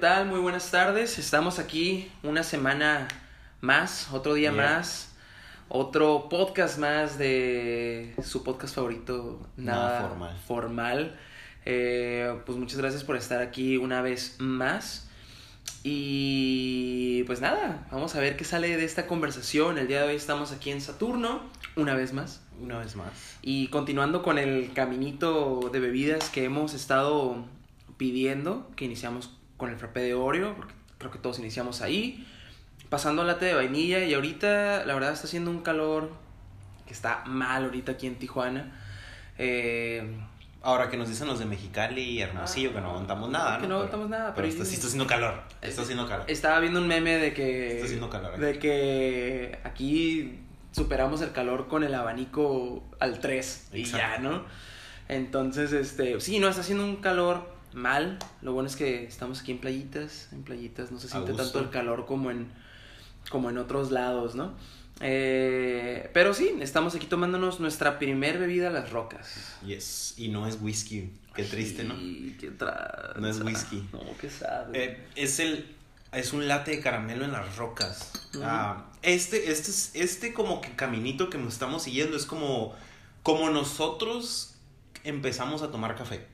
tal? Muy buenas tardes. Estamos aquí una semana más, otro día Yeah. más, otro podcast más de su podcast favorito, nada, Nada formal. formal. Eh, pues muchas gracias por estar aquí una vez más. Y pues nada, vamos a ver qué sale de esta conversación. El día de hoy estamos aquí en Saturno, una vez más. Una vez más. Y continuando con el caminito de bebidas que hemos estado pidiendo, que iniciamos con el frappé de Oreo, porque creo que todos iniciamos ahí, pasando al latte de vainilla y ahorita la verdad está haciendo un calor que está mal ahorita aquí en Tijuana. Eh, Ahora que nos dicen los de Mexicali y Hermosillo que no aguantamos nada, ¿no? Que no aguantamos nada, Pero, pero está, sí está haciendo calor. Está haciendo calor. estaba viendo un meme de que Está haciendo calor aquí. de que aquí superamos el calor con el abanico al 3 y ya, ¿no? Entonces, este, sí, no está haciendo un calor mal. Lo bueno es que estamos aquí en playitas, en playitas no se siente tanto el calor como en como en otros lados, ¿no? Eh, pero sí, estamos aquí tomándonos nuestra primer bebida a las rocas. Yes. Y no es whisky. Qué triste, ¿no? Qué. No es whisky. No, qué sad. Eh, es el. Es un latte de caramelo en las rocas. Ah, este, este, es- este como que caminito que nos estamos siguiendo es como. Como nosotros empezamos a tomar café.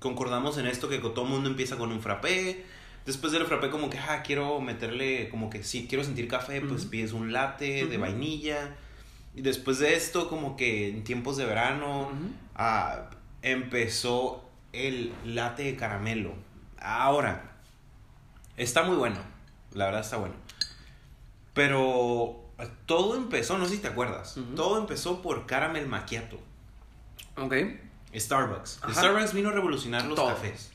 Concordamos en esto que todo mundo empieza con un frappé. Después del frappé como que, ah, quiero meterle, como que sí, quiero sentir café, pues pides un latte de vainilla. Y después de esto, como que en tiempos de verano, ah, empezó el latte de caramelo. Ahora, está muy bueno, la verdad está bueno. Pero todo empezó, no sé si te acuerdas, todo empezó por caramel macchiato. Ok. Starbucks. Ajá. Starbucks vino a revolucionar los Todo. cafés.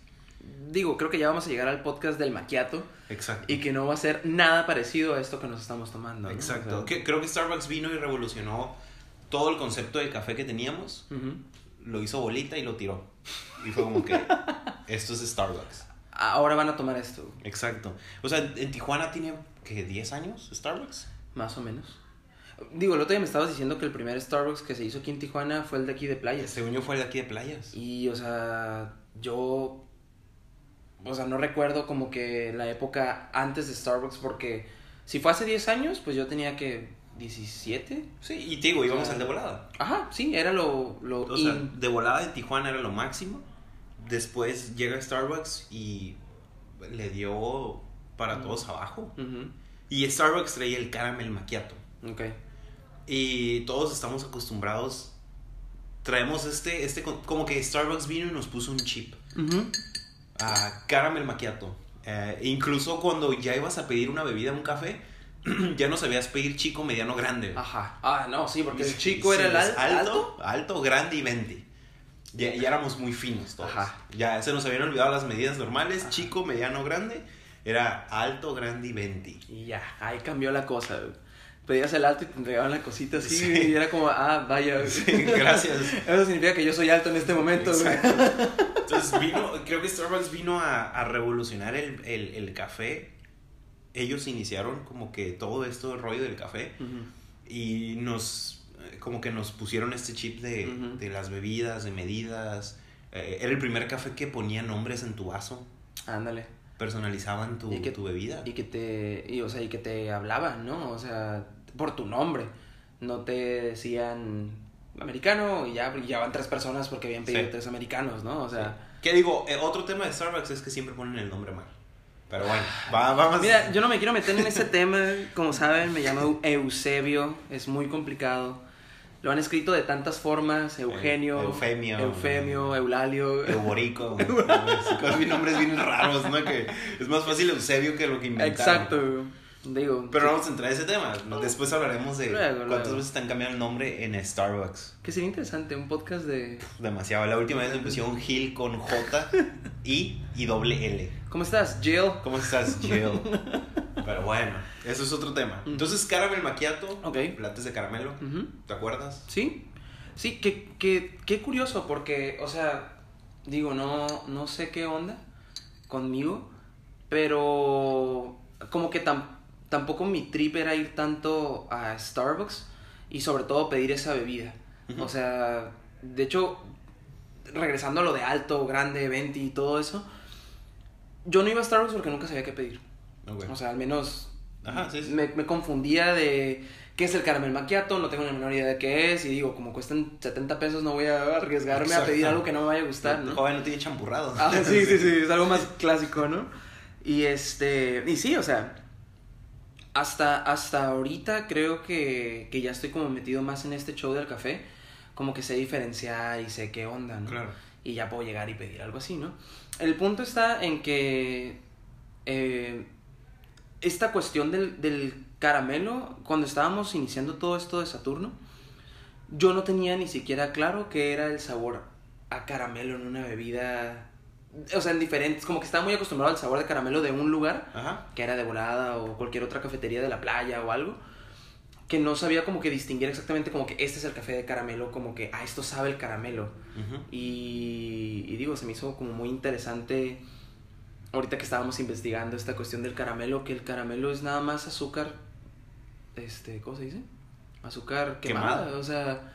Digo, creo que ya vamos a llegar al podcast del maquiato Exacto. y que no va a ser nada parecido a esto que nos estamos tomando. ¿no? Exacto. O sea, creo que Starbucks vino y revolucionó todo el concepto de café que teníamos. Lo hizo bolita y lo tiró. Y fue como que esto es Starbucks. Ahora van a tomar esto, Exacto. O sea, en Tijuana tiene que 10 años Starbucks. más o menos. Digo, el otro día me estabas diciendo que el primer Starbucks que se hizo aquí en Tijuana fue el de aquí de Playas. Según yo fue el de aquí de playas. Y, o sea, yo. O sea, no recuerdo como que la época antes de Starbucks, porque si fue hace 10 años, pues yo tenía que. 17. Sí, y te digo, íbamos O sea, al de volada. Ajá, sí, era lo. lo O sea, in. de volada de Tijuana era lo máximo. Después llega Starbucks y le dio para todos abajo. Y Starbucks traía el caramel macchiato. Ok. Y todos estamos acostumbrados. Traemos este, este, como que Starbucks vino y nos puso un chip. Ujú. a caramel macchiato. Eh, incluso cuando ya ibas a pedir una bebida, un café, ya no sabías pedir chico, mediano, grande. Ajá. Ah, no, sí, porque el chico sí, era el alto. alto, alto, grande y 20. Ya, ya éramos muy finos todos. Ajá. Ya se nos habían olvidado las medidas normales, Ajá. chico, mediano, grande. Era alto, grande y 20. Y ya, ahí cambió la cosa. Pedías el alto y te entregaban la cosita así Sí. y era como, ah, vaya. Sí, gracias. Eso significa que yo soy alto en este momento. Exacto. Entonces vino, creo que Starbucks vino a, a revolucionar el, el- el café. Ellos iniciaron como que todo esto del rollo del café y nos, eh, como que nos pusieron este chip de, de las bebidas, de medidas. Eh, era el primer café que ponía nombres en tu vaso, Ándale. Personalizaban tu, Y que- tu bebida. Y que te, y, o sea, y que te hablaban, ¿no? O sea, por tu nombre. No te decían americano y ya, ya van tres personas porque habían pedido Sí. tres americanos, ¿no? O sea, ¿Qué digo? Eh, otro tema de Starbucks es que siempre ponen el nombre mal. Pero bueno, va- vamos. Mira, yo no me quiero meter en ese tema, como saben, me llamo Eusebio, es muy complicado. Lo han escrito de tantas formas, Eugenio, Eufemio. Eufemio, Eulalio. Euborico. Nombres bien raros, ¿no? Que es más fácil Eusebio que lo que inventaron. Exacto. Digo, Pero sí, vamos a entrar a ese tema. Después hablaremos de Luego, cuántas luego. veces están cambiando el nombre en Starbucks. que sería interesante un podcast de Demasiado. La última vez me pusieron Gil con J, I y doble L. ¿Cómo estás, Jill? ¿Cómo estás, Jill? Pero bueno, eso es otro tema. Entonces, caramel macchiato, Ok. lates de caramelo. ¿te acuerdas? Sí, sí, qué, qué, qué curioso, porque, o sea, digo, no, no sé qué onda conmigo, pero como que tam- tampoco mi trip era ir tanto a Starbucks y sobre todo pedir esa bebida. O sea, de hecho, regresando a lo de alto, grande, 20 y todo eso, yo no iba a Starbucks porque nunca sabía qué pedir. Ok. O sea, al menos Ajá, sí, sí. me, me confundía de qué es el caramel macchiato, no tengo la menor idea de qué es y digo, como cuestan 70 pesos no voy a arriesgarme a pedir algo que no me vaya a gustar, ¿no? joven no tiene champurrado. Ah, sí, sí, sí, es algo más clásico, ¿no? Y este, y sí, o sea, hasta, hasta ahorita creo que, que ya estoy como metido más en este show del café, como que sé diferenciar y sé qué onda, ¿no? Claro. Y ya puedo llegar y pedir algo así, ¿no? El punto está en que eh, esta cuestión del, del caramelo, cuando estábamos iniciando todo esto de Saturno, yo no tenía ni siquiera claro qué era el sabor a caramelo en una bebida. O sea, en diferentes, como que estaba muy acostumbrado al sabor de caramelo de un lugar, Ajá. que era de volada o cualquier otra cafetería de la playa o algo, que no sabía como que distinguir exactamente como que este es el café de caramelo, como que, ah, esto sabe el caramelo. Y digo, se me hizo como muy interesante ahorita que estábamos investigando esta cuestión del caramelo, que el caramelo es nada más azúcar, este, ¿cómo se dice? Azúcar quemada, Quemada. o sea,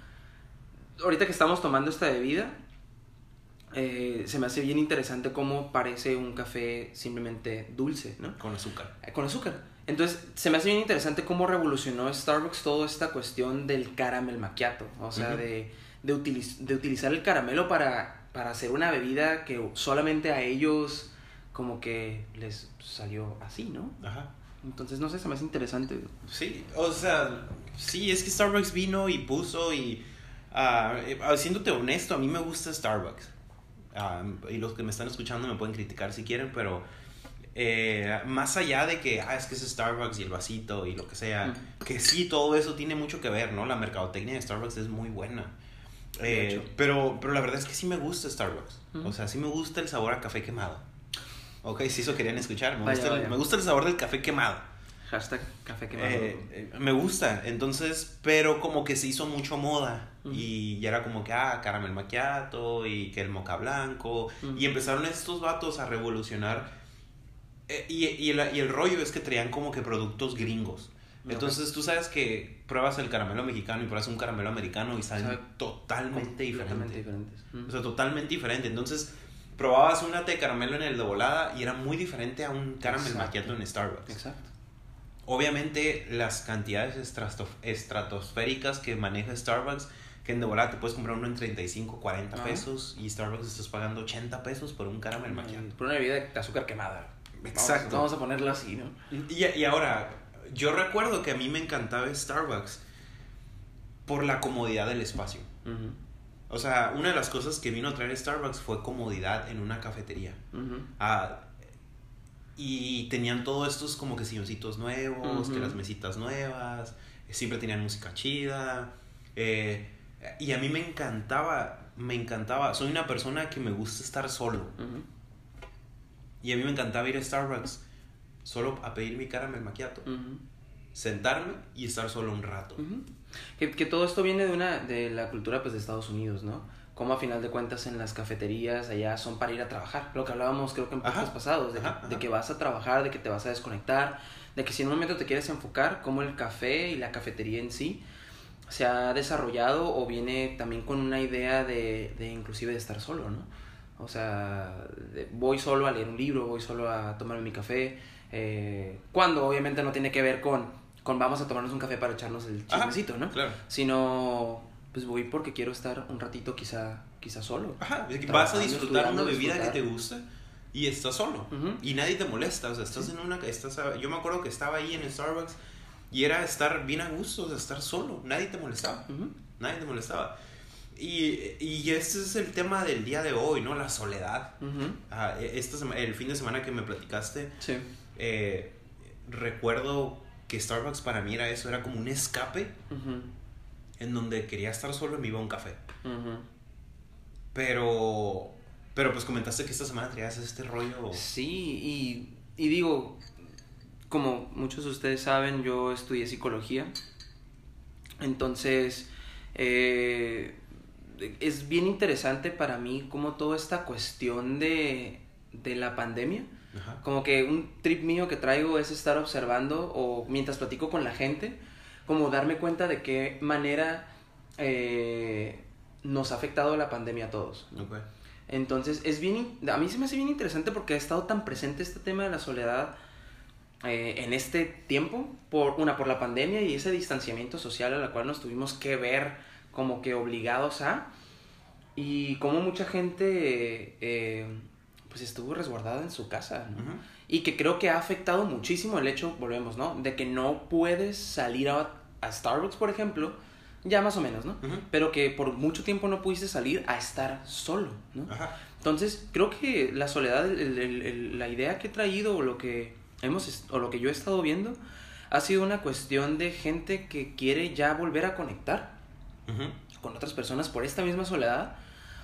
ahorita que estamos tomando esta bebida, eh, se me hace bien interesante cómo parece un café simplemente dulce, ¿no? Con azúcar. Eh, Con azúcar. Entonces, se me hace bien interesante cómo revolucionó Starbucks toda esta cuestión del caramel macchiato. O sea, de, de, utiliz- de utilizar el caramelo para, para hacer una bebida que solamente a ellos como que les salió así, ¿no? Ajá. Entonces, no sé, se me hace interesante. Sí, o sea, sí, es que Starbucks vino y puso y... ah, eh, siéndote honesto, a mí me gusta Starbucks. Ah, y los que me están escuchando me pueden criticar si quieren, pero eh, más allá de que, ah, es que es Starbucks y el vasito y lo que sea, que sí, todo eso tiene mucho que ver, ¿no? La mercadotecnia de Starbucks es muy buena. De Eh, hecho. pero, pero la verdad es que sí me gusta Starbucks. O sea, sí me gusta el sabor a café quemado. Ok, sí, eso querían escuchar. Me, Vaya, gusta, el- vaya. me gusta el sabor del café quemado. Hashtag café quemado. Eh, eh, me gusta, entonces, pero como que se hizo mucho moda y ya era como que, ah, caramel macchiato y que el moca blanco y empezaron estos vatos a revolucionar eh, y, y el, y el rollo es que traían como que productos gringos. Entonces tú sabes que pruebas el caramelo mexicano y pruebas un caramelo americano y Sabe totalmente diferentes. O sea, totalmente diferente. Entonces probabas una té de caramelo en el de volada y era muy diferente a un caramel macchiato en Starbucks. Exacto. Obviamente las cantidades estrato- estratosféricas que maneja Starbucks, que en de volada te puedes comprar uno en 35, 40 Ajá. pesos y Starbucks estás pagando 80 pesos por un caramel macchiato. Por una bebida de azúcar quemada. Exacto. Vamos, a ponerlo así, ¿no? Y, y ahora, yo recuerdo que a mí me encantaba Starbucks por la comodidad del espacio. O sea, una de las cosas que vino a traer Starbucks fue comodidad en una cafetería. Ah, y tenían todos estos como que silloncitos nuevos, que las mesitas nuevas, siempre tenían música chida. eh, y a mí me encantaba, me encantaba. Soy una persona que me gusta estar solo. Y a mí me encantaba ir a Starbucks solo a pedir mi caramel macchiato. Ujú. Sentarme y estar solo un rato. Que, que todo esto viene de una de la cultura pues de Estados Unidos, ¿no? Como a final de cuentas en las cafeterías allá son para ir a trabajar. Lo que hablábamos creo que en podcasts pasados, de, que- Ajá, de ajá. que vas a trabajar, de que te vas a desconectar, de que si en un momento te quieres enfocar, como el café y la cafetería en sí se ha desarrollado o viene también con una idea de, de inclusive de estar solo, ¿no? O sea, de- voy solo a leer un libro, voy solo a tomarme mi café, eh, cuando obviamente no tiene que ver con, con vamos a tomarnos un café para echarnos el Ajá, chismecito, ¿no? Claro. Sino, pues voy porque quiero estar un ratito quizá, quizá solo. Ajá, es que vas a disfrutar una bebida disfrutar. que te gusta y estás solo. Ujú. Y nadie te molesta, o sea, estás en una... Estás yo me acuerdo que estaba ahí en el Starbucks y era estar bien a gusto, o sea, estar solo, nadie te molestaba, Ujú. nadie te molestaba. Y, y este es el tema del día de hoy, ¿no? La soledad. Ujú. Ah, e- esta el fin de semana que me platicaste, Sí. eh, recuerdo que Starbucks para mí era eso, era como un escape en donde quería estar solo y me iba a un café. Pero, pero pues comentaste que esta semana traías este rollo. Sí, y, y digo, como muchos de ustedes saben, yo estudié psicología. Entonces, eh, es bien interesante para mí como toda esta cuestión de, de la pandemia. Ajá. Como que un trip mío que traigo es estar observando o mientras platico con la gente, como darme cuenta de qué manera eh, nos ha afectado la pandemia a todos. ¿no? Ok. Entonces, es bien, a mí se me hace bien interesante porque ha estado tan presente este tema de la soledad eh, en este tiempo, por una, por la pandemia y ese distanciamiento social a la cual nos tuvimos que ver como que obligados a, y como mucha gente eh, pues estuvo resguardada en su casa, ¿no? Y que creo que ha afectado muchísimo el hecho, volvemos, ¿no? De que no puedes salir a, a Starbucks, por ejemplo, ya más o menos, ¿no? Pero que por mucho tiempo no pudiste salir a estar solo, ¿no? Ajá. Entonces, creo que la soledad, el- el- el- la idea que he traído o lo que hemos o lo que yo he estado viendo ha sido una cuestión de gente que quiere ya volver a conectar con otras personas por esta misma soledad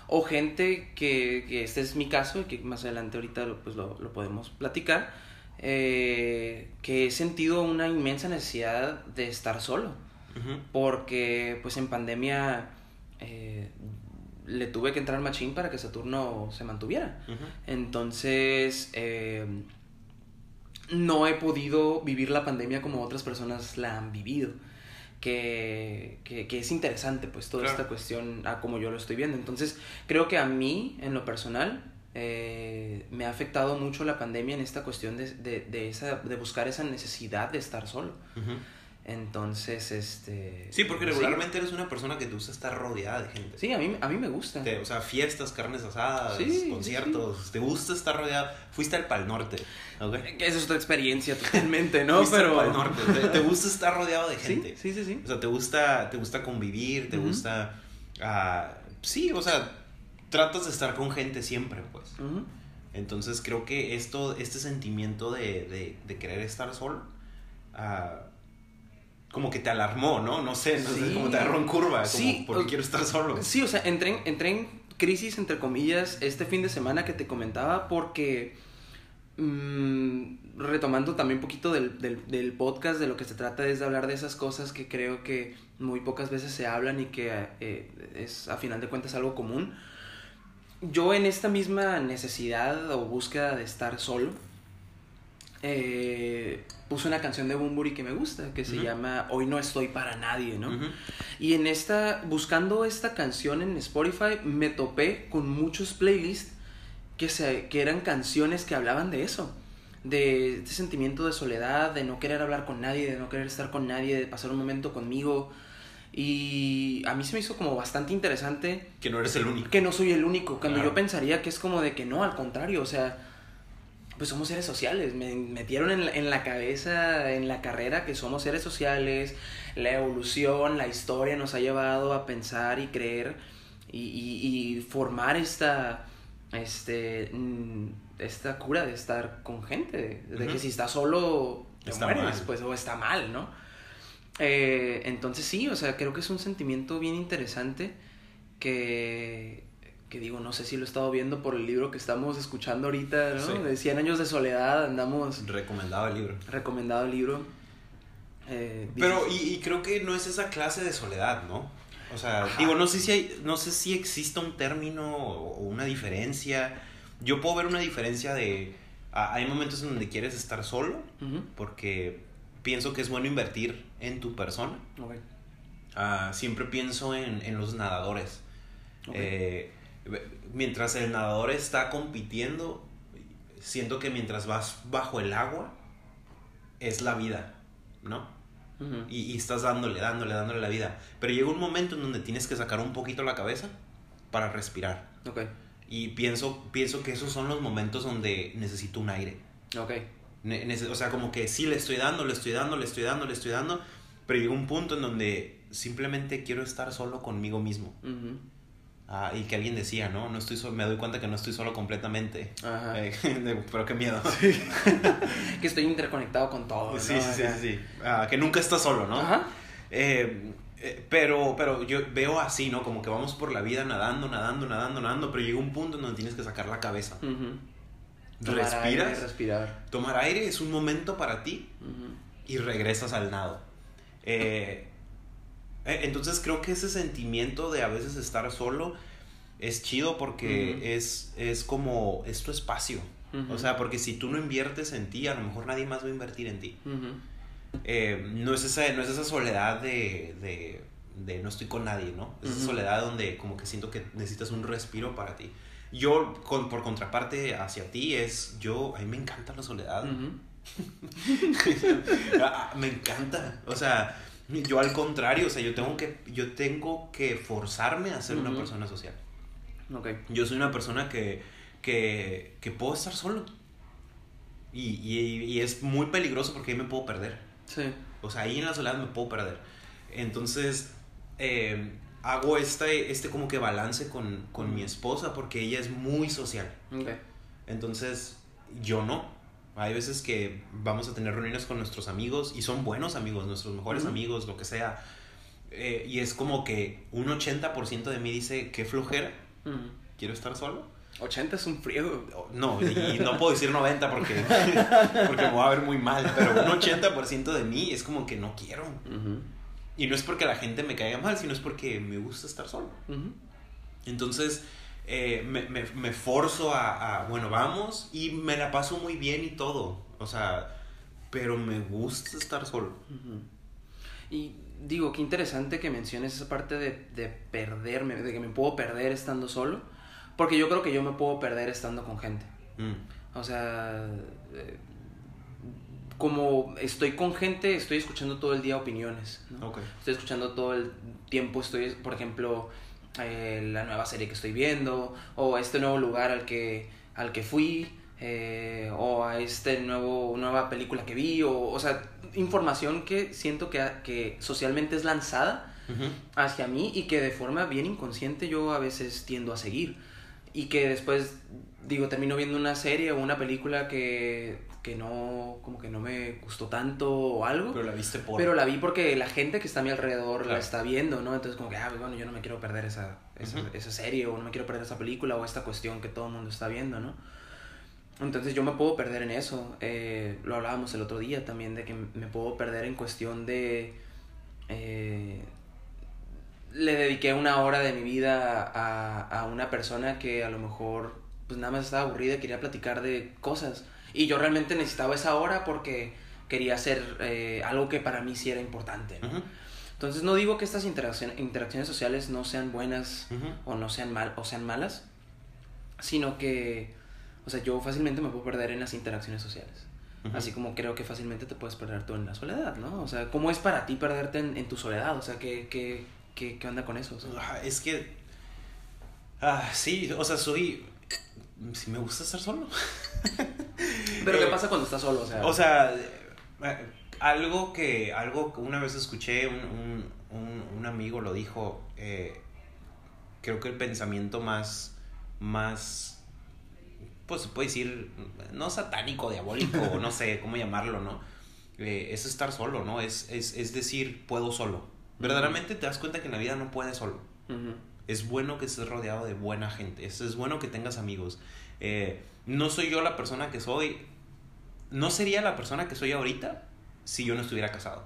o gente que, que este es mi caso y que más adelante ahorita lo, pues lo, lo podemos platicar eh, que he sentido una inmensa necesidad de estar solo. Porque pues en pandemia eh, le tuve que entrar machín para que Saturno se mantuviera. Entonces eh, no he podido vivir la pandemia como otras personas la han vivido. Que, que, que es interesante, pues, toda Claro. esta cuestión a como yo lo estoy viendo. Entonces, creo que a mí, en lo personal, eh, me ha afectado mucho la pandemia en esta cuestión de, de, de esa, de buscar esa necesidad de estar solo. Ujú. Entonces, este... Sí, porque regularmente eres una persona que te gusta estar rodeada de gente. Sí, a mí, a mí me gusta. Te- o sea, fiestas, carnes asadas, Sí, sí, conciertos. Te gusta estar rodeado. Fuiste al Pal Norte, ¿ok? Esa es otra experiencia totalmente, ¿no? Fuiste Pero... al Pal Norte. Te, te gusta estar rodeado de gente. sí, sí, sí. O sea, te gusta, te gusta convivir, te gusta... ah, sí, o sea, tratas de estar con gente siempre, pues. Entonces creo que esto, este sentimiento de, de, de querer estar solo, ah, como que te alarmó, ¿no? No sé, no sé, Sí. como te agarró en curva, como, Sí, porque o- quiero estar solo. Sí, o sea, entré en, entré en crisis, entre comillas, este fin de semana que te comentaba porque, mm, retomando también un poquito del, del, del podcast, de lo que se trata es de hablar de esas cosas que creo que muy pocas veces se hablan y que eh, es a final de cuentas algo común. Yo en esta misma necesidad o búsqueda de estar solo, eh, puse una canción de Bumburi que me gusta, que se Ujú. llama Hoy no estoy para nadie, ¿no? Ujú. Y en esta, buscando esta canción en Spotify, me topé con muchos playlists que, se, que eran canciones que hablaban de eso. De este sentimiento de soledad, de no querer hablar con nadie, de no querer estar con nadie, de pasar un momento conmigo. Y a mí se me hizo como bastante interesante Que no eres el único. que no soy el único. Cuando Claro. yo pensaría que es como de que no, al contrario, o sea, pues somos seres sociales. Me metieron en la, en la cabeza, en la carrera, que somos seres sociales. La evolución, la historia nos ha llevado a pensar y creer y, y- y formar esta, este, mm, esta cura de estar con gente. De que si estás solo, te Está mueres, mal. pues, o está mal, ¿no? Eh, entonces sí, o sea, creo que es un sentimiento bien interesante que, que digo, no sé si lo he estado viendo por el libro que estamos escuchando ahorita, ¿no? Sí. De 100 años de soledad, andamos Recomendado el libro. recomendado el libro. Eh, Pero, y, y creo que no es esa clase de soledad, ¿no? O sea, Ajá. digo, no sé si hay, no sé si exista un término o una diferencia. Yo puedo ver una diferencia de. ah, hay momentos en donde quieres estar solo, porque pienso que es bueno invertir en tu persona. ok, Ah, siempre pienso en, en los nadadores. ok. Eh, mientras el nadador está compitiendo, siento que mientras vas bajo el agua, es la vida, ¿no? Ujú, Y, y estás dándole, dándole, dándole la vida. Pero llega un momento en donde tienes que sacar un poquito la cabeza para respirar. ok, Y pienso, pienso que esos son los momentos donde necesito un aire. ok. Ne- o sea, como que sí le estoy dando, le estoy dando, le estoy dando, le estoy dando. Pero llega un punto en donde simplemente quiero estar solo conmigo mismo. ujú, Ah, y que alguien decía, ¿no? No estoy so- me doy cuenta que no estoy solo completamente. Ajá. Eh, de- pero qué miedo. Que estoy interconectado con todo. Sí, sí, sí, sí, sí. Ah, que nunca estás solo, ¿no? Ajá. Eh, eh, pero, pero yo veo así, ¿no? Como que vamos por la vida nadando, nadando, nadando, nadando, pero llega un punto en donde tienes que sacar la cabeza. Ujú. Tomar aire, Respiras, respirar. tomar aire es un momento para ti y regresas al nado. Eh, entonces creo que ese sentimiento de a veces estar solo es chido porque es, es como, es tu espacio. O sea, porque si tú no inviertes en ti, a lo mejor nadie más va a invertir en ti. Eh, no, es esa, no es esa soledad de, de, de no estoy con nadie, ¿no? Es esa soledad donde como que siento que necesitas un respiro para ti. Yo, con, por contraparte hacia ti, es yo, a mí me encanta la soledad. Ah, me encanta. O sea, yo al contrario, o sea, yo tengo que, yo tengo que forzarme a ser una persona social. Ok. Yo soy una persona que, que, que puedo estar solo. Y, y, y es muy peligroso porque ahí me puedo perder. Sí. O sea, ahí en la soledad me puedo perder. Entonces, eh, hago este, este como que balance con, con mi esposa porque ella es muy social. Ok. Entonces, yo no. Hay veces que vamos a tener reuniones con nuestros amigos y son buenos amigos, nuestros mejores Ujú. amigos, lo que sea. Eh, y es como que un 80% de mí dice, qué flojera, Ujú. quiero estar solo. 80 es un friego. No, y no puedo decir 90 porque, porque me voy a ver muy mal, pero un 80% de mí es como que no quiero. Ujú. Y no es porque la gente me caiga mal, sino es porque me gusta estar solo. Entonces, eh, me, me, me forzo a, a, bueno, vamos y me la paso muy bien y todo. O sea, pero me gusta estar solo. Y digo, qué interesante que menciones esa parte de, de perderme, de que me puedo perder estando solo, porque yo creo que yo me puedo perder estando con gente. Mm, O sea, eh, como estoy con gente, estoy escuchando todo el día opiniones. ¿no? Estoy escuchando todo el tiempo, estoy, por ejemplo, eh, la nueva serie que estoy viendo, o este nuevo lugar al que, al que fui, eh, o a este nuevo, nueva película que vi, o, o sea, información que siento que, que socialmente es lanzada hacia mí y que de forma bien inconsciente yo a veces tiendo a seguir. Y que después, digo, termino viendo una serie o una película que, que no, como que no me gustó tanto o algo. Pero la viste por... Pero la vi porque la gente que está a mi alrededor Claro. la está viendo, ¿no? Entonces como que, ah, bueno, yo no me quiero perder esa, esa, esa serie o no me quiero perder esa película o esta cuestión que todo el mundo está viendo, ¿no? Entonces yo me puedo perder en eso. Eh, lo hablábamos el otro día también de que me puedo perder en cuestión de... eh, le dediqué una hora de mi vida a, a una persona que a lo mejor pues nada más estaba aburrida y quería platicar de cosas. Y yo realmente necesitaba esa hora porque quería hacer eh, algo que para mí sí era importante. ¿no? Ujú, Entonces no digo que estas interacción- interacciones sociales no sean buenas ujú. o no sean mal o sean malas, sino que, o sea, yo fácilmente me puedo perder en las interacciones sociales. Así como creo que fácilmente te puedes perder tú en la soledad, ¿no? O sea, ¿cómo es para ti perderte en, en tu soledad? O sea, ¿qué, qué, qué, qué onda con eso? O sea, Ah, Es que... Ah, sí, o sea, soy... Sí me gusta estar solo. Pero ¿qué Eh, pasa cuando estás solo? O sea, O sea, eh, algo que algo que una vez escuché, un, un, un- amigo lo dijo, eh, creo que el pensamiento más, más, pues se puede decir, no satánico, diabólico, o no sé cómo llamarlo, ¿no? Eh, es estar solo, ¿no? Es, es, es decir, puedo solo. Verdaderamente te das cuenta que en la vida no puedes solo. Es bueno que estés rodeado de buena gente. Es, es bueno que tengas amigos. Eh, no soy yo la persona que soy. No sería la persona que soy ahorita si yo no estuviera casado.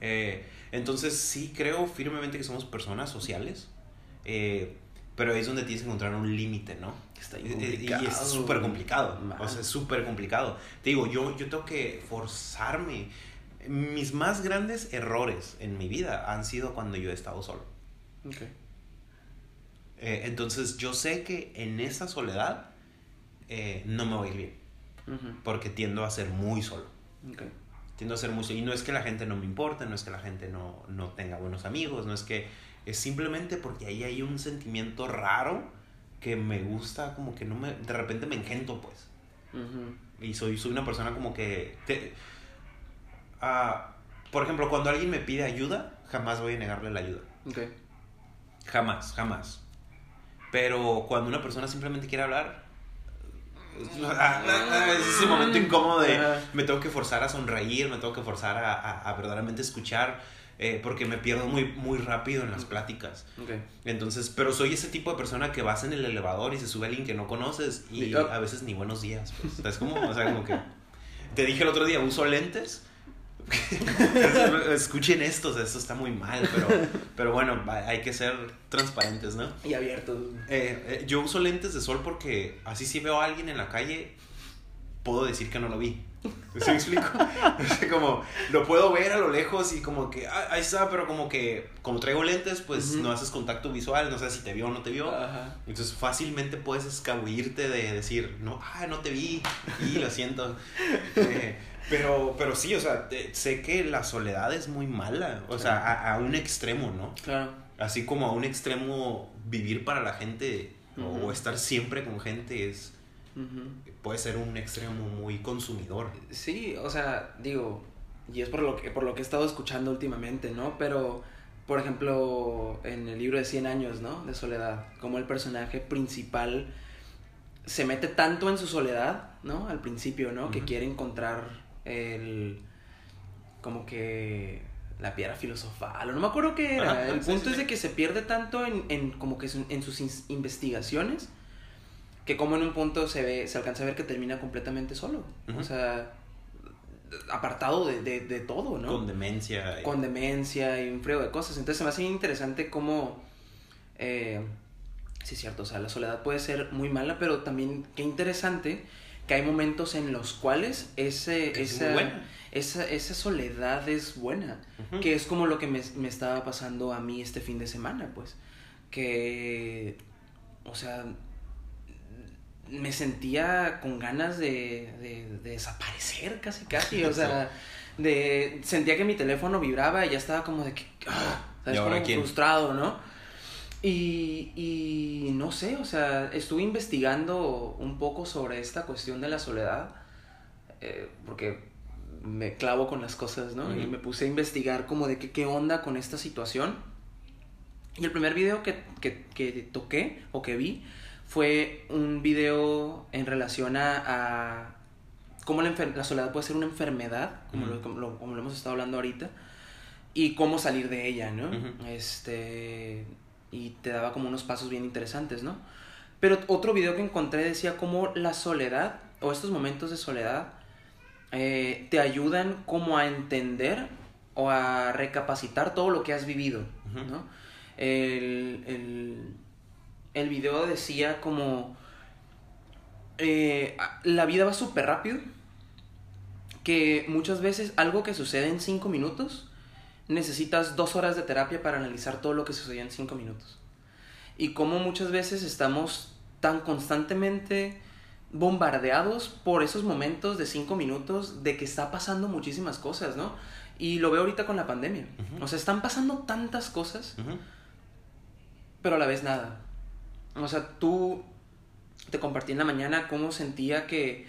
Eh, entonces sí creo firmemente que somos personas sociales. eh, pero ahí es donde tienes que encontrar un límite, ¿no? Está Y- bien y- Y complicado. es súper complicado. Man. O sea, es súper complicado. Te digo, yo, yo tengo que forzarme. Mis más grandes errores en mi vida han sido cuando yo he estado solo. ok, Eh, entonces yo sé que en esa soledad eh, no me a ir bien, porque tiendo a ser muy solo. ok, Tiendo a ser muy solo. Y no es que la gente no me importe, no es que la gente no, no tenga buenos amigos, no es que... Es simplemente porque ahí hay un sentimiento raro que me gusta, como que no me... De repente me engento, pues. ujú, Y soy, soy una persona como que... te- ah, por ejemplo, cuando alguien me pide ayuda, jamás voy a negarle la ayuda. ok, Jamás, jamás. Pero cuando una persona simplemente quiere hablar, es ese momento incómodo de me tengo que forzar a sonreír, me tengo que forzar a, a- a verdaderamente escuchar, eh, porque me pierdo muy, muy rápido en las pláticas. ok. Entonces, pero soy ese tipo de persona que vas en el elevador y se sube alguien que no conoces y up. a veces ni buenos días. Pues. ¿Sabes cómo? O sea, como que te dije el otro día, uso lentes. Escuchen esto, o sea, esto está muy mal, pero, pero bueno, hay que ser transparentes, ¿no? Y abierto. Eh, eh, yo uso lentes de sol porque así si veo a alguien en la calle, puedo decir que no lo vi. ¿Sí me explico? O sea, como lo puedo ver a lo lejos y como que ah, ahí está, pero como que como traigo lentes, pues Ujú. no haces contacto visual, no sé si te vio o no te vio. Entonces fácilmente puedes escabullirte de decir, no, ah, no te vi, y lo siento. Eh, pero, pero sí, o sea, te- sé que la soledad es muy mala, o sea, a, a un extremo, ¿no? Claro. Así como a un extremo vivir para la gente o- Ujú. o estar siempre con gente es Puede ser un extremo muy consumidor. Sí, o sea, digo, y es por lo que por lo que he estado escuchando últimamente, ¿no? Pero por ejemplo, en el libro de 100 años, ¿no? De soledad, como el personaje principal se mete tanto en su soledad, ¿no? Al principio, ¿no? Que quiere encontrar el como que la piedra filosofal, o no me acuerdo qué era. El sí, punto sí, es de que se pierde tanto en, en como que en sus investigaciones que como en un punto se ve, se alcanza a ver que termina completamente solo. O sea, apartado de, de, de todo, ¿no? Con demencia. y- Con demencia y un frío de cosas. Entonces se me hace interesante cómo... Eh, sí, es cierto, o sea, la soledad puede ser muy mala, pero también qué interesante que hay momentos en los cuales ese, Es esa, esa, esa soledad es buena. Que es como lo que me, me estaba pasando a mí este fin de semana, pues. Que, o sea, me sentía con ganas de, de- de desaparecer casi, casi. O sea, de, sentía que mi teléfono vibraba y ya estaba como de que, ah, ¿sabes? ¿Y ahora como quién? frustrado, ¿no? Y, y no sé, o sea, estuve investigando un poco sobre esta cuestión de la soledad, eh, porque me clavo con las cosas, ¿no? Y me puse a investigar como de que, qué onda con esta situación. Y el primer video que, que, que toqué o que vi fue un video en relación a, a cómo la, enfer- la soledad puede ser una enfermedad, como, lo, como, lo, como lo hemos estado hablando ahorita, y cómo salir de ella, ¿no? Este, y te daba como unos pasos bien interesantes, ¿no? Pero otro video que encontré decía cómo la soledad, o estos momentos de soledad, eh, te ayudan como a entender o a recapacitar todo lo que has vivido. ¿no? El, el, el video decía como... eh, la vida va súper rápido, que muchas veces algo que sucede en cinco minutos, necesitas dos horas de terapia para analizar todo lo que sucedió en cinco minutos. Y como muchas veces estamos tan constantemente bombardeados por esos momentos de cinco minutos de que está pasando muchísimas cosas, ¿no? Y lo veo ahorita con la pandemia. Ujú. O sea, están pasando tantas cosas, pero a la vez nada. O sea, tú te compartí en la mañana cómo sentía que,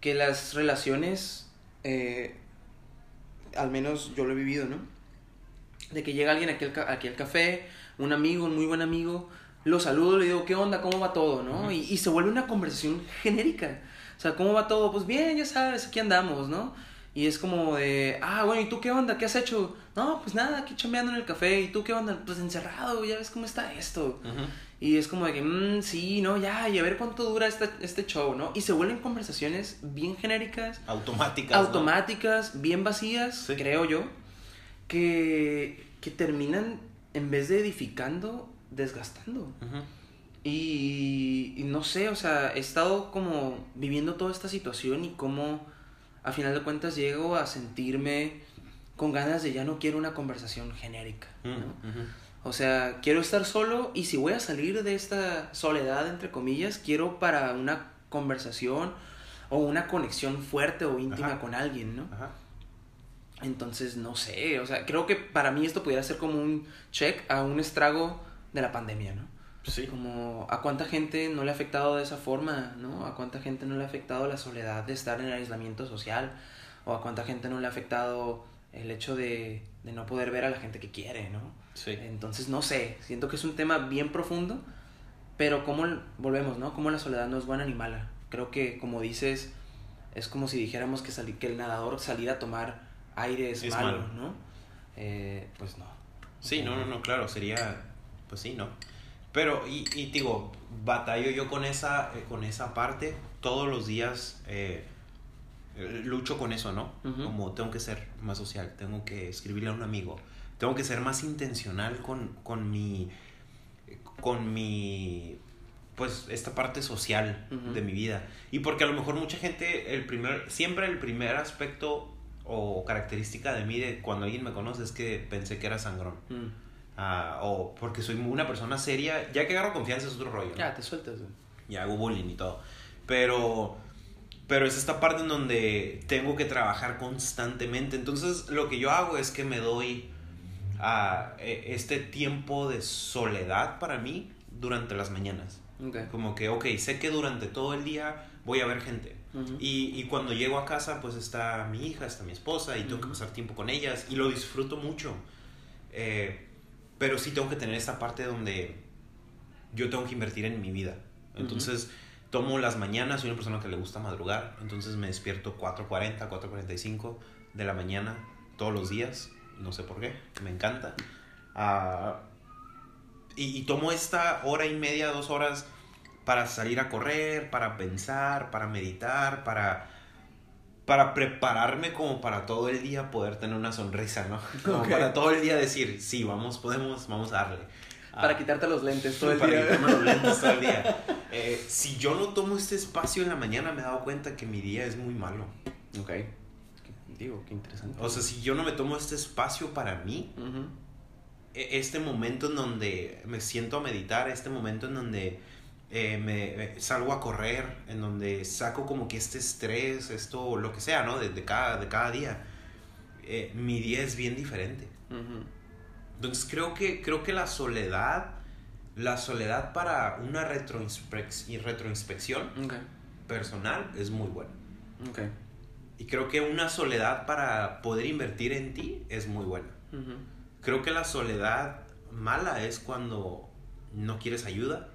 que las relaciones, eh, al menos yo lo he vivido, ¿no? De que llega alguien aquí al, aquí al café, un amigo, un muy buen amigo, lo saludo, le digo, ¿qué onda? ¿Cómo va todo? ¿no? Y, y se vuelve una conversación genérica. O sea, ¿cómo va todo? Pues bien, ya sabes, aquí andamos, ¿no? Y es como de, ah, bueno, ¿y tú qué onda? ¿Qué has hecho? No, pues nada, aquí chambeando en el café. ¿Y tú qué onda? Pues encerrado, ya ves cómo está esto. Y es como de que, "Mm, sí, no, ya, y a ver cuánto dura este, este show, ¿no? Y se vuelven conversaciones bien genéricas, Automáticas. ¿no? automáticas, bien vacías, Sí. creo yo, que, que terminan, en vez de edificando, desgastando. Y, y no sé, o sea, he estado como viviendo toda esta situación y cómo a final de cuentas llego a sentirme con ganas de ya no quiero una conversación genérica, ¿no? Ujú. O sea, quiero estar solo y si voy a salir de esta soledad, entre comillas, quiero para una conversación o una conexión fuerte o íntima Ajá. con alguien, ¿no? Ajá. Entonces, no sé, o sea, creo que para mí esto pudiera ser como un check a un estrago de la pandemia, ¿no? Sí. Como a cuánta gente no le ha afectado de esa forma, ¿no? A cuánta gente no le ha afectado la soledad de estar en el aislamiento social, o a cuánta gente no le ha afectado el hecho de, de no poder ver a la gente que quiere, ¿no? Sí. Entonces, no sé, siento que es un tema bien profundo, pero como volvemos, ¿no? Como la soledad no es buena ni mala. Creo que, como dices, es como si dijéramos que, sali- que el nadador salir a tomar aire es, Es malo, malo. ¿no? Eh, pues no. Sí, no, no, no, claro, sería, pues sí, ¿no? Pero, y, y digo, batallo yo con esa, eh, con esa parte, todos los días eh, eh, lucho con eso, ¿no? Como tengo que ser más social, tengo que escribirle a un amigo, tengo que ser más intencional con, con mi, con mi, pues esta parte social Ujú. de mi vida. Y porque a lo mejor mucha gente, el primer, siempre el primer aspecto o característica de mí de cuando alguien me conoce es que pensé que era sangrón. Ah, o porque soy una persona seria, ya que agarro confianza es otro rollo. ¿no? Ya, te sueltas, güey. y hago bullying y todo. Pero, pero es esta parte en donde tengo que trabajar constantemente. Entonces lo que yo hago es que me doy a este tiempo de soledad para mí durante las mañanas. Ok. Como que, ok, sé que durante todo el día voy a ver gente. Ujú. Y, y cuando llego a casa, pues está mi hija, está mi esposa y tengo que Ujú. pasar tiempo con ellas y lo disfruto mucho. Eh, pero sí tengo que tener esta parte donde yo tengo que invertir en mi vida. Entonces, tomo las mañanas, soy una persona que le gusta madrugar, entonces me despierto 4.40, 4.45 de la mañana todos los días, no sé por qué, me encanta. Ah, y, y tomo esta hora y media, dos horas para salir a correr, para pensar, para meditar, para, para prepararme como para todo el día poder tener una sonrisa, ¿no? Como para todo el día decir, sí, vamos, podemos, vamos a darle. Para Ah, quitarte los lentes todo el para día. quitarme los lentes todo el día. Eh, si yo no tomo este espacio en la mañana, me he dado cuenta que mi día es muy malo. Ok. Digo, qué interesante. O sea, si yo no me tomo este espacio para mí, Ujú. e- este momento en donde me siento a meditar, este momento en donde eh, me salgo a correr, en donde saco como que este estrés, esto, lo que sea, ¿no? De, de cada, de cada día, eh, mi día es bien diferente. Ujú. Entonces creo que, creo que la soledad, la soledad para una retroinspec- retroinspección Ok. personal es muy buena. Ok. Y creo que una soledad para poder invertir en ti es muy buena. Ujú. Creo que la soledad mala es cuando no quieres ayuda.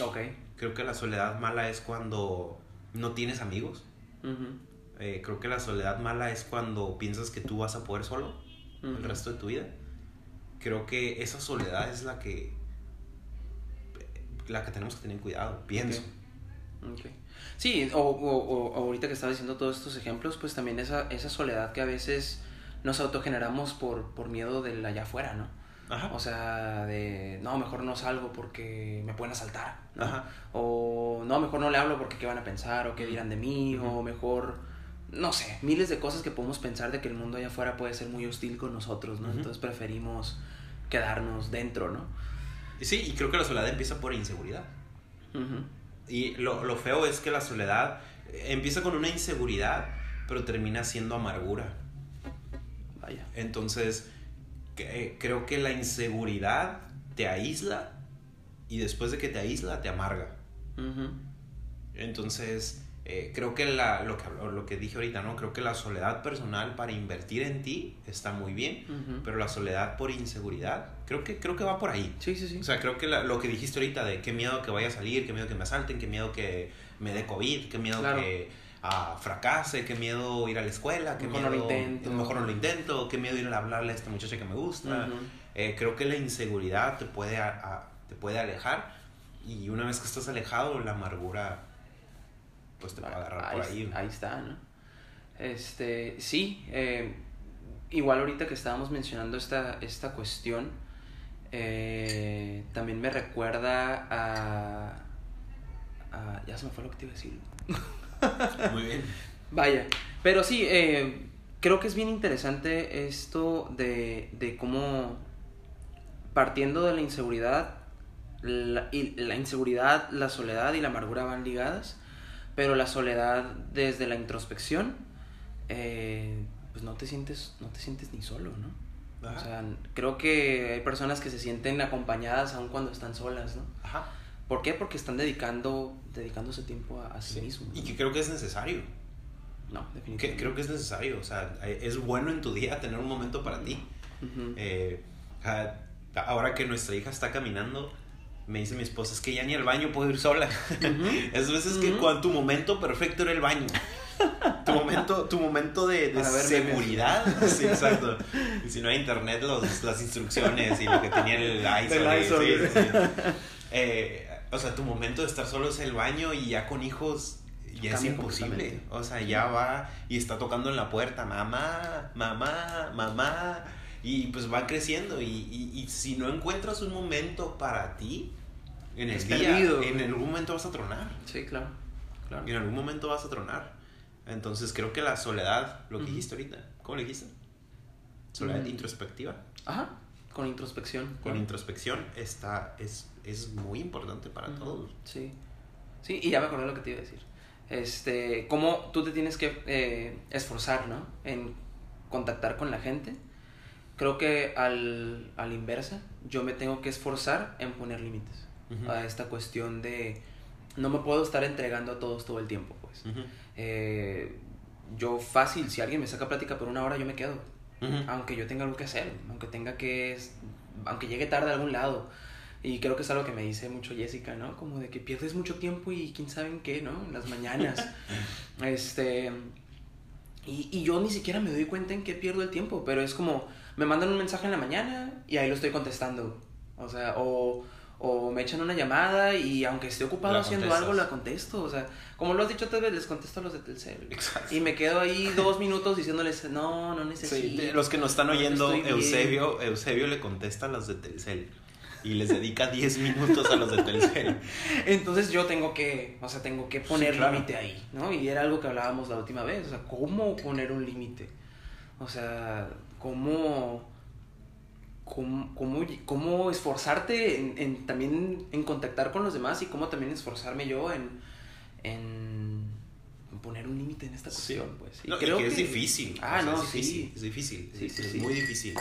Ok. Creo que la soledad mala es cuando no tienes amigos. Ujú. Eh, creo que la soledad mala es cuando piensas que tú vas a poder solo el Ujú. resto de tu vida. Creo que esa soledad es la que la que tenemos que tener cuidado, pienso. Ok. Sí, o, o- o- ahorita que estaba diciendo todos estos ejemplos, pues también esa, esa soledad que a veces nos autogeneramos por, por miedo del allá afuera, ¿no? Ajá. O sea, de, no, mejor no salgo porque me pueden asaltar, ¿no? Ajá. O, no, mejor no le hablo porque qué van a pensar, o qué dirán de mí, o mejor, no sé, miles de cosas que podemos pensar de que el mundo allá afuera puede ser muy hostil con nosotros, ¿no? Entonces preferimos quedarnos dentro, ¿no? Sí, y creo que la soledad empieza por inseguridad. Y lo, lo feo es que la soledad empieza con una inseguridad, pero termina siendo amargura. Vaya. Entonces, que- eh, creo que la inseguridad te aísla y después de que te aísla te amarga. Entonces, eh, creo que la, lo, que lo que dije ahorita, ¿no? Creo que la soledad personal para invertir en ti está muy bien, Ujú. pero la soledad por inseguridad, creo que, creo que va por ahí. Sí, sí, sí. O sea, creo que la- lo que dijiste ahorita de qué miedo que vaya a salir, qué miedo que me asalten, qué miedo que me dé COVID, qué miedo Claro. que ah, fracase, qué miedo ir a la escuela, qué Mejor no miedo lo intento. mejor no lo intento, qué miedo ir a hablarle a esta muchacha que me gusta. Ujú. Eh, creo que la inseguridad te puede, a- a- te puede alejar y una vez que estás alejado, la amargura pues te va a agarrar por ahí. ahí está, ¿no? Este, sí, eh, igual ahorita que estábamos mencionando esta, esta cuestión, eh, también me recuerda a, a- Ya se me fue lo que te iba a decir. Muy bien. Vaya, pero sí, eh, creo que es bien interesante esto de, de cómo partiendo de la inseguridad, la, y la inseguridad, la soledad y la amargura van ligadas, pero la soledad desde la introspección, eh, pues no te sientes, no te sientes ni solo, ¿no? Ajá. O sea, creo que hay personas que se sienten acompañadas aun cuando están solas, ¿no? Ajá. ¿Por qué? Porque están dedicando, dedicándose tiempo a, a sí, Sí. mismos. Y ¿no? que creo que es necesario. No, Que, definitivamente. creo que es necesario. O sea, eh, es bueno en tu día tener un momento para ti. Ujú. Eh, ah, ahora que nuestra hija está caminando, me dice mi esposa, es que ya ni al baño puedo ir sola. es veces que cuando tu momento perfecto era el baño. Tu momento, tu momento de, seguridad. Sí, exacto. Y si no hay internet, los, las instrucciones y lo que tenía el ISO. Sí, sí. Eh, o sea, tu momento de estar solo es el baño y ya con hijos ya es imposible. O sea, ya va y está tocando en la puerta, mamá, mamá, mamá. Y pues va creciendo. Y, y- y si no encuentras un momento para ti, En el día, perdido. en algún momento vas a tronar. Sí, claro. claro. En algún momento vas a tronar. Entonces creo que la soledad, lo que Ujú. dijiste ahorita, ¿cómo le dijiste? Soledad Mm. introspectiva. Ajá, con introspección. Con claro. introspección está, es, es muy importante para Ujú, todos. Sí. Sí, y ya me acordé lo que te iba a decir. Este, cómo tú te tienes que eh, esforzar, ¿no? En contactar con la gente. Creo que al, al inversa, yo me tengo que esforzar en poner límites A esta cuestión de no me puedo estar entregando a todos todo el tiempo, pues. Eh, yo fácil, si alguien me saca plática por una hora, yo me quedo. Aunque yo tenga algo que hacer, aunque tenga que... Aunque llegue tarde a algún lado. Y creo que es algo que me dice mucho Jessica, ¿no? Como de que pierdes mucho tiempo y quién sabe en qué, ¿no? En las mañanas. este... Y, y yo ni siquiera me doy cuenta en qué pierdo el tiempo, pero es como, me mandan un mensaje en la mañana y ahí lo estoy contestando. O sea, o, o me echan una llamada y aunque esté ocupado La haciendo contestas. algo, la contesto. O sea, como lo has dicho tal vez, les contesto a los de Telcel. Exacto. Y me quedo ahí dos minutos diciéndoles, no, no necesito. Sí, los que nos están no oyendo, estoy bien". Eusebio, Eusebio le contesta a los de Telcel y les dedica 10 minutos a los de Telcel. Entonces yo tengo que, o sea, tengo que poner Sí, claro. límite ahí, ¿no? Y era algo que hablábamos la última vez, o sea, ¿cómo poner un límite? O sea, ¿cómo, cómo, cómo, cómo esforzarte en, en también en contactar con los demás y cómo también esforzarme yo en, en poner un límite en esta Sí. cuestión, pues. No, y que es difícil. Ah, o sea, no, es difícil. sí. Es difícil. Sí, es, muy difícil.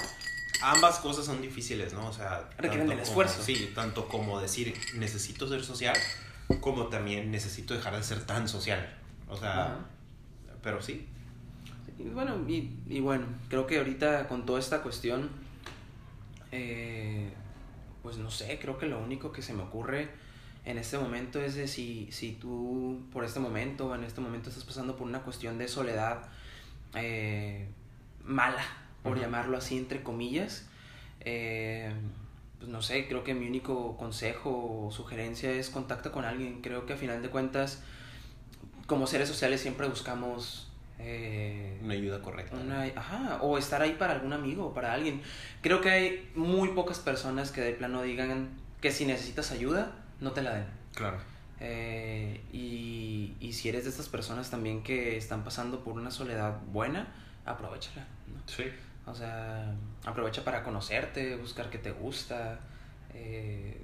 Ambas cosas son difíciles, ¿no? O sea, Requieren como- esfuerzo. sí, tanto como decir necesito ser social, como también necesito dejar de ser tan social. O sea, pero sí. Y bueno, y, y bueno, creo que ahorita con toda esta cuestión, eh, pues no sé, creo que lo único que se me ocurre en este momento es de si, si tú por este momento o en este momento estás pasando por una cuestión de soledad eh, mala, por llamarlo así entre comillas, eh, pues no sé, creo que mi único consejo o sugerencia es contacta con alguien. Creo que a final de cuentas, como seres sociales siempre buscamos eh, Una ayuda correcta. una- ajá, o estar ahí para algún amigo o para alguien. Creo que hay muy pocas personas que de plano digan que si necesitas ayuda, no te la den. Claro. Eh, y, y si eres de estas personas también que están pasando por una soledad buena, aprovechala. ¿no? Sí. O sea, aprovecha para conocerte, buscar qué te gusta. eh,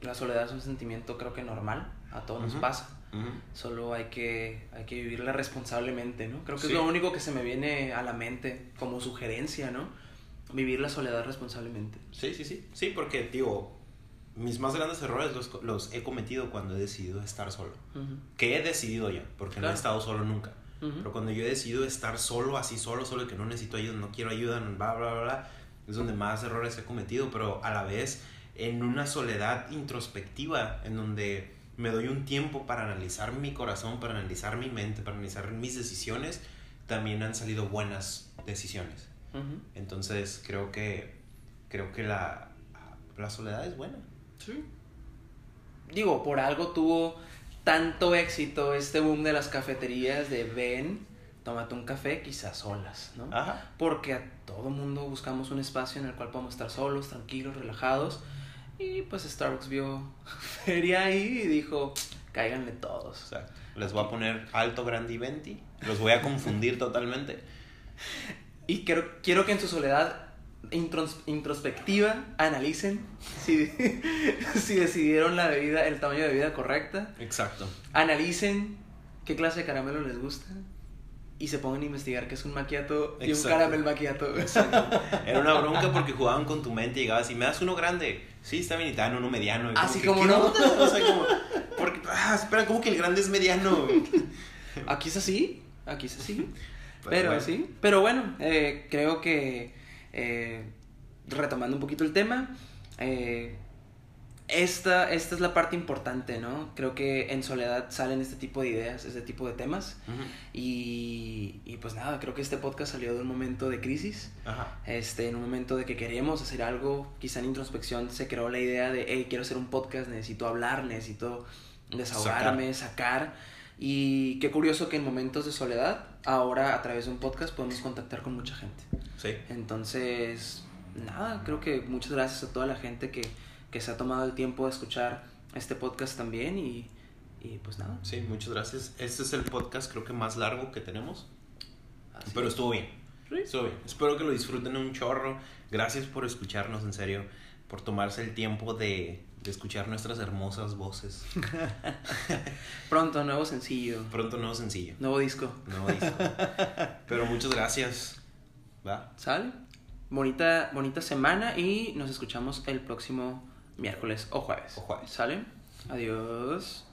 la soledad es un sentimiento creo que normal, a todos nos Ujú. Solo hay que, hay que vivirla responsablemente, ¿no? Creo que Sí. es lo único que se me viene a la mente como sugerencia, ¿no? Vivir la soledad responsablemente. Sí, sí, sí. Sí, porque, digo, mis más grandes errores los, los he cometido cuando he decidido estar solo. Que he decidido ya, porque no he estado solo nunca. Pero cuando yo he decidido estar solo, así solo, solo que no necesito ayuda, no quiero ayuda, bla, bla, bla, bla, es donde más errores he cometido, pero a la vez en una soledad introspectiva, en donde me doy un tiempo para analizar mi corazón, para analizar mi mente, para analizar mis decisiones, también han salido buenas decisiones. Entonces creo que, creo que la, la soledad es buena. Sí. Digo, por algo tuvo tanto éxito este boom de las cafeterías de ven, tómate un café, quizás solas, ¿no? Ajá. Porque a todo mundo buscamos un espacio en el cual podamos estar solos, tranquilos, relajados. Y pues Starbucks vio feria ahí y dijo, cáiganle todos. Exacto. Les voy a poner alto, grande y venti. Los voy a confundir totalmente. Y quiero, quiero que en su soledad intros- introspectiva analicen si, si decidieron la bebida, el tamaño de bebida correcta. Exacto. Analicen qué clase de caramelo les gusta. Y se pongan a investigar qué es un macchiato y un Exacto. caramel macchiato. Era una bronca porque jugaban con tu mente y llegabas y me das uno grande. Sí, está bien, y te dan uno mediano. Así que, como ¿qué no. O sea, como, porque, ah, espera, ¿cómo que el grande es mediano? Aquí es así, aquí es así. Pues Pero bueno. sí, pero bueno, eh, creo que eh, retomando un poquito el tema, eh, esta, esta es la parte importante, ¿no? Creo que en soledad salen este tipo de ideas, este tipo de temas. Y, y pues nada, creo que este podcast salió de un momento de crisis, Ajá. este, en un momento de que queríamos hacer algo, quizá en introspección se creó la idea de, hey, quiero hacer un podcast, necesito hablar, necesito desahogarme, sacar. Y qué curioso que en momentos de soledad, ahora a través de un podcast podemos contactar con mucha gente. Sí. Entonces, nada, creo que muchas gracias a toda la gente que, que se ha tomado el tiempo de escuchar este podcast también y, y pues nada. Sí, muchas gracias. Este es el podcast creo que más largo que tenemos. Así Pero es. estuvo bien. Sí. Estuvo bien. Espero que lo disfruten un chorro. Gracias por escucharnos, en serio. Por tomarse el tiempo de, de escuchar nuestras hermosas voces. Pronto, nuevo sencillo, Pronto nuevo sencillo. nuevo disco. Nuevo disco. Pero muchas gracias. ¿Va? ¿Sale? Bonita, bonita semana y nos escuchamos el próximo miércoles o jueves. O jueves. ¿Sale? Adiós.